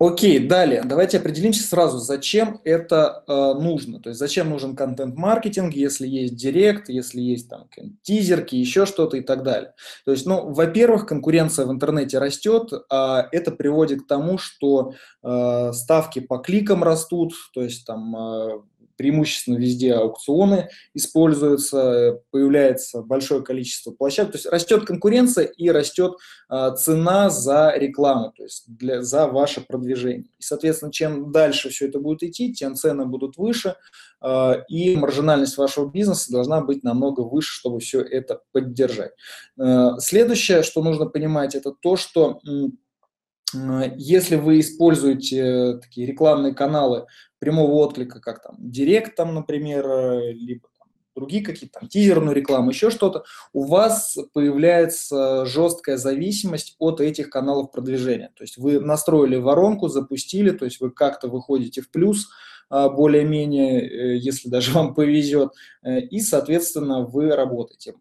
Окей, далее. Давайте определимся сразу, зачем это э, нужно. То есть зачем нужен контент-маркетинг, если есть директ, если есть там тизерки, еще что-то и так далее. То есть, ну, во-первых, конкуренция в интернете растет, а это приводит к тому, что э, ставки по кликам растут, то есть там э, преимущественно везде аукционы используются, появляется большое количество площадок, то есть растет конкуренция и растет а, цена за рекламу, то есть для, за ваше продвижение. И, соответственно, чем дальше все это будет идти, тем цены будут выше, а, и маржинальность вашего бизнеса должна быть намного выше, чтобы все это поддержать. А, следующее, что нужно понимать, это то, что если вы используете такие рекламные каналы прямого отклика, как там Директ, там, например, э, либо там, другие какие-то там тизерную рекламу, еще что-то, у вас появляется жесткая зависимость от этих каналов продвижения. То есть вы настроили воронку, запустили, то есть вы как-то выходите в плюс, более-менее, э, если даже вам повезет, э, и, соответственно, вы работаете.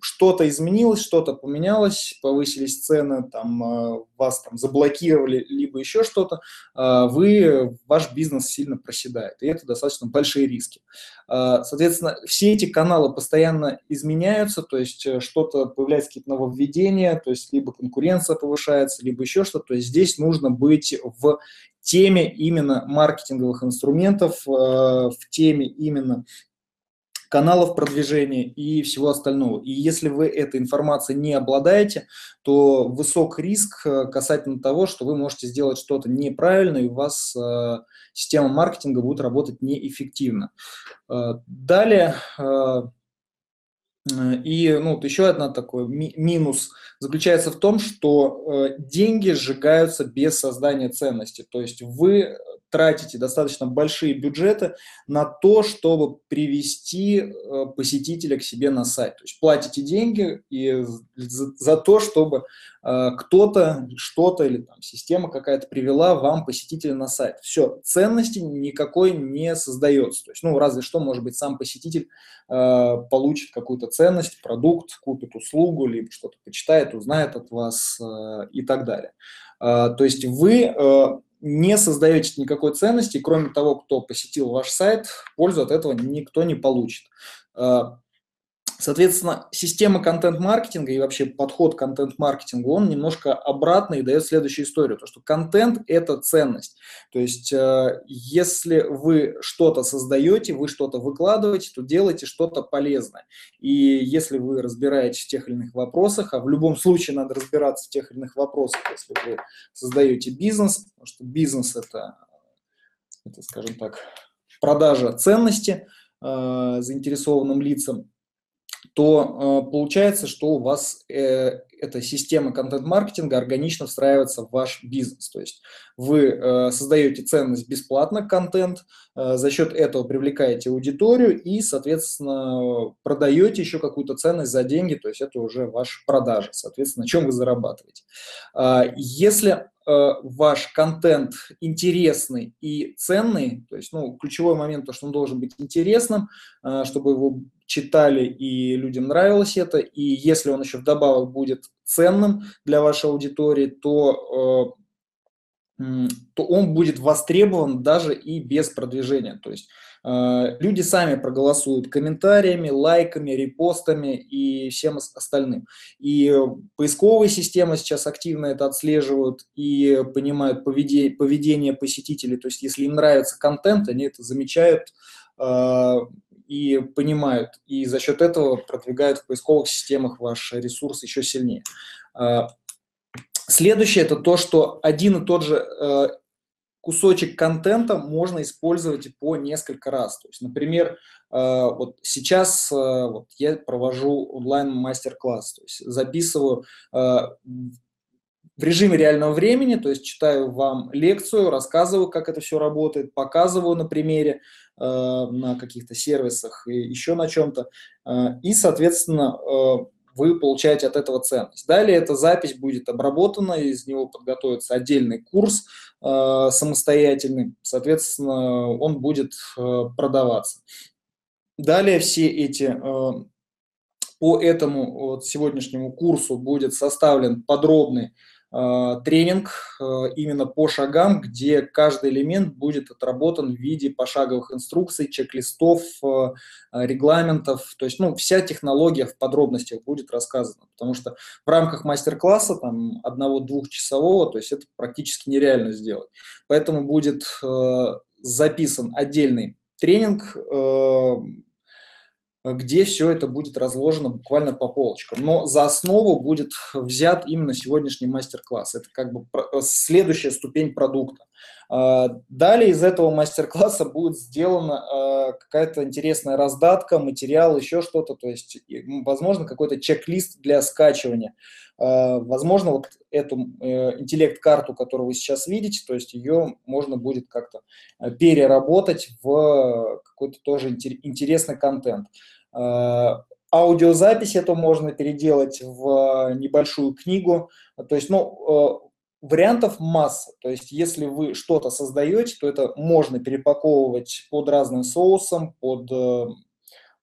Что-то изменилось, что-то поменялось, повысились цены, там, а, вас там заблокировали, либо еще что-то, а, вы, ваш бизнес сильно проседает, и это достаточно большие риски. Соответственно, все эти каналы постоянно изменяются, то есть э, что-то, появляется какие-то нововведения, то есть либо конкуренция повышается, либо еще что-то, то есть здесь нужно быть в теме именно маркетинговых инструментов, э, в теме именно каналов продвижения и всего остального. И если вы этой информацией не обладаете, то высок риск э, касательно того, что вы можете сделать что-то неправильно, и у вас э, система маркетинга будет работать неэффективно. Далее, и ну, вот еще одна такой ми минус заключается в том, что э, деньги сжигаются без создания ценности. То есть вы тратите достаточно большие бюджеты на то, чтобы привести э, посетителя к себе на сайт. То есть платите деньги и за, за то, чтобы э, кто-то, что-то или там система какая-то привела вам посетителя на сайт. Все, ценности никакой не создается. То есть, ну, разве что, может быть, сам посетитель э, получит какую-то ценность, продукт, купит услугу, либо что-то почитает, узнает от вас э, и так далее. Э, то есть вы э, не создаете никакой ценности, кроме того, кто посетил ваш сайт, пользу от этого никто не получит. Соответственно, система контент-маркетинга и вообще подход к контент-маркетингу, он немножко обратный и дает следующую историю, то что контент – это ценность. То есть, э, если вы что-то создаете, вы что-то выкладываете, то делайте что-то полезное. И если вы разбираетесь в тех или иных вопросах, а в любом случае надо разбираться в тех или иных вопросах, если вы создаете бизнес, потому что бизнес – это, это скажем так, продажа ценности э, заинтересованным лицам, то э, получается, что у вас э, эта система контент-маркетинга органично встраивается в ваш бизнес. То есть вы э, создаете ценность бесплатно, контент, за счет этого привлекаете аудиторию и, соответственно, продаете еще какую-то ценность за деньги, то есть это уже ваша продажа, соответственно, на чем вы зарабатываете. Э, если ваш контент интересный и ценный, то есть, ну, ключевой момент, то, что он должен быть интересным, э, чтобы его читали и людям нравилось это, и если он еще вдобавок будет ценным для вашей аудитории, то, э, то он будет востребован даже и без продвижения, то есть Э, люди сами проголосуют комментариями, лайками, репостами и всем остальным. И поисковые системы сейчас активно это отслеживают и понимают поведение, поведение посетителей. То есть если им нравится контент, они это замечают э, и понимают. И за счет этого продвигают в поисковых системах ваш ресурс еще сильнее. Э, следующее – это то, что один и тот же кусочек контента можно использовать по несколько раз. То есть, например, э, вот сейчас э, вот я провожу онлайн-мастер-класс, то есть записываю э, в режиме реального времени, то есть читаю вам лекцию, рассказываю, как это все работает, показываю на примере, на каких-то сервисах и еще на чем-то. И, соответственно, вы получаете от этого ценность. Далее эта запись будет обработана, из него подготовится отдельный курс э, самостоятельный, соответственно, он будет э, продаваться. Далее все эти, э, по этому вот, сегодняшнему курсу будет составлен подробный тренинг э, именно по шагам, где каждый элемент будет отработан в виде пошаговых инструкций, чек-листов, регламентов. То есть, ну, вся технология в подробностях будет рассказана, потому что в рамках мастер-класса, там, одного-двухчасового, то есть это практически нереально сделать. Поэтому будет записан отдельный тренинг, где все это будет разложено буквально по полочкам. Но за основу будет взят именно сегодняшний мастер-класс. Это как бы э, следующая ступень продукта. А, далее из этого мастер-класса будет сделана а, какая-то интересная раздатка, материал, еще что-то, то есть, возможно, какой-то чек-лист для скачивания. А, возможно, вот эту э, интеллект-карту, которую вы сейчас видите, то есть ее можно будет как-то э, переработать в какой-то тоже интересный контент. Аудиозапись это можно переделать в небольшую книгу. То есть, ну, э, вариантов масса. То есть, если вы что-то создаете, то это можно перепаковывать под разным соусом, под э,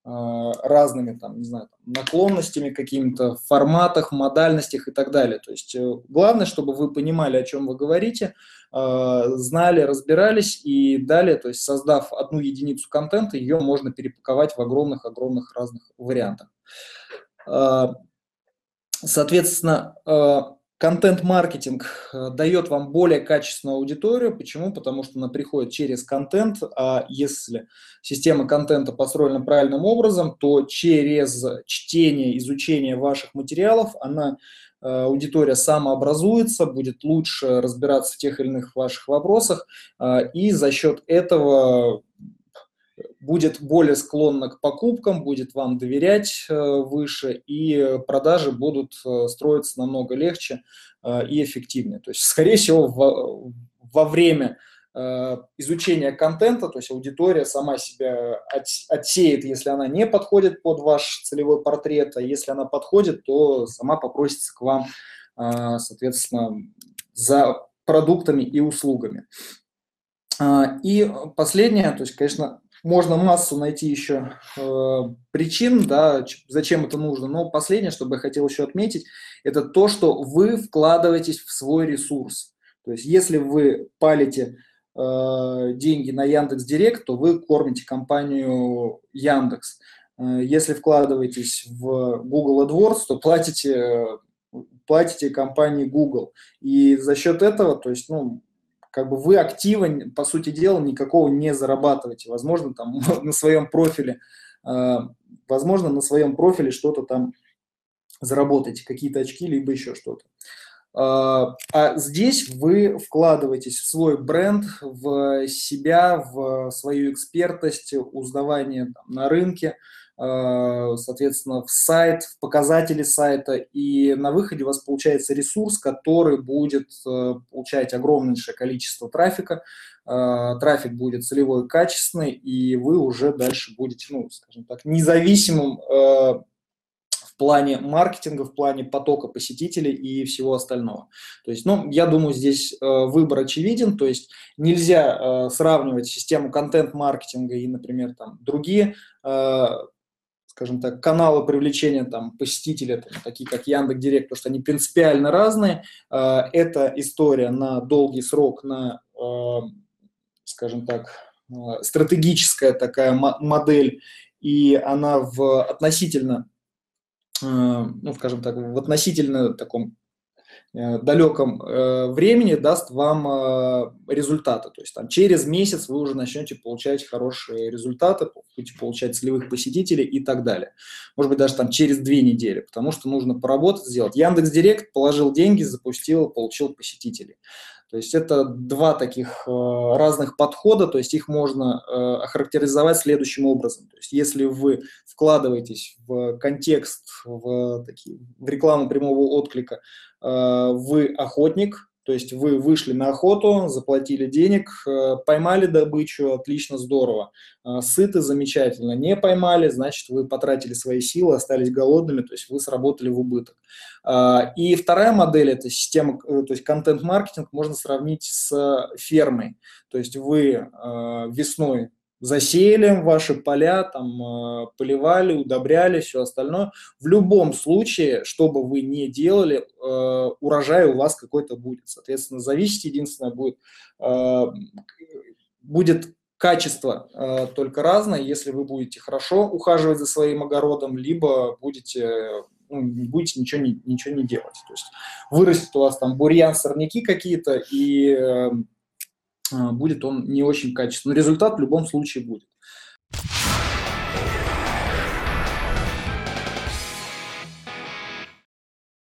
э, разными, там, не знаю, наклонностями, какими-то форматах, модальностях и так далее. То есть, э, главное, чтобы вы понимали, о чем вы говорите, знали, разбирались и далее, то есть, создав одну единицу контента, ее можно перепаковать в огромных-огромных разных вариантах. Соответственно, Контент-маркетинг э, дает вам более качественную аудиторию. Почему? Потому что она приходит через контент, а если система контента построена правильным образом, то через чтение, изучение ваших материалов она э, аудитория самообразуется, будет лучше разбираться в тех или иных ваших вопросах, э, и за счет этого будет более склонна к покупкам, будет вам доверять э, выше, и продажи будут э, строиться намного легче э, и эффективнее. То есть, скорее всего, во, во время изучения контента, то есть аудитория сама себя отсеет, если она не подходит под ваш целевой портрет, а если она подходит, то сама попросится к вам, соответственно, за продуктами и услугами. И последнее, то есть, конечно, можно массу найти еще э, причин, да, зачем это нужно. Но последнее, что бы я хотел еще отметить, это то, что вы вкладываетесь в свой ресурс. То есть если вы палите э, деньги на Яндекс Директ, то вы кормите компанию Яндекс. Э, если вкладываетесь в Google AdWords, то платите, платите компании Google. И за счет этого, то есть, ну, как бы вы актива, по сути дела, никакого не зарабатываете. Возможно, там на своем профиле, э, возможно, на своем профиле что-то там заработаете, какие-то очки, либо еще что-то. А, а здесь вы вкладываетесь в свой бренд, в себя, в свою экспертность, узнавание там, на рынке, соответственно, в сайт, в показатели сайта, и на выходе у вас получается ресурс, который будет э, получать огромнейшее количество трафика, э, трафик будет целевой, качественный, и вы уже дальше будете, ну, скажем так, независимым в плане маркетинга, в плане потока посетителей и всего остального. То есть, ну, я думаю, здесь выбор очевиден, то есть нельзя сравнивать систему контент-маркетинга и, например, там другие скажем так, каналы привлечения там, посетителя, там, такие как Яндекс Директ, потому что они принципиально разные. А, это история на долгий срок, на, а, скажем так, а, стратегическая такая модель, и она в относительно, ну, скажем так, в относительно таком далеком э, времени даст вам э, результаты. То есть там через месяц вы уже начнете получать хорошие результаты, будете получать целевых посетителей и так далее. Может быть, даже там через две недели, потому что нужно поработать, сделать. Яндекс Директ положил деньги, запустил, получил посетителей. То есть это два таких разных подхода, то есть их можно охарактеризовать следующим образом. То есть если вы вкладываетесь в контекст, в, такие, в рекламу прямого отклика, Э, вы охотник, то есть вы вышли на охоту, заплатили денег, э, поймали добычу, отлично, здорово. Э, сыты, замечательно. Не поймали, значит, вы потратили свои силы, остались голодными, то есть вы сработали в убыток. И вторая модель – это система, то есть контент-маркетинг можно сравнить с фермой. То есть вы весной засеяли ваши поля, там, э, поливали, удобряли, все остальное. В любом случае, что бы вы ни делали, э, урожай у вас какой-то будет. Соответственно, зависеть единственное будет, э, будет качество только разное, если вы будете хорошо ухаживать за своим огородом, либо будете ну, будете ничего не, ничего не делать. То есть вырастет у вас там бурьян, сорняки какие-то, и Э, будет он не очень качественный. Но результат в любом случае будет.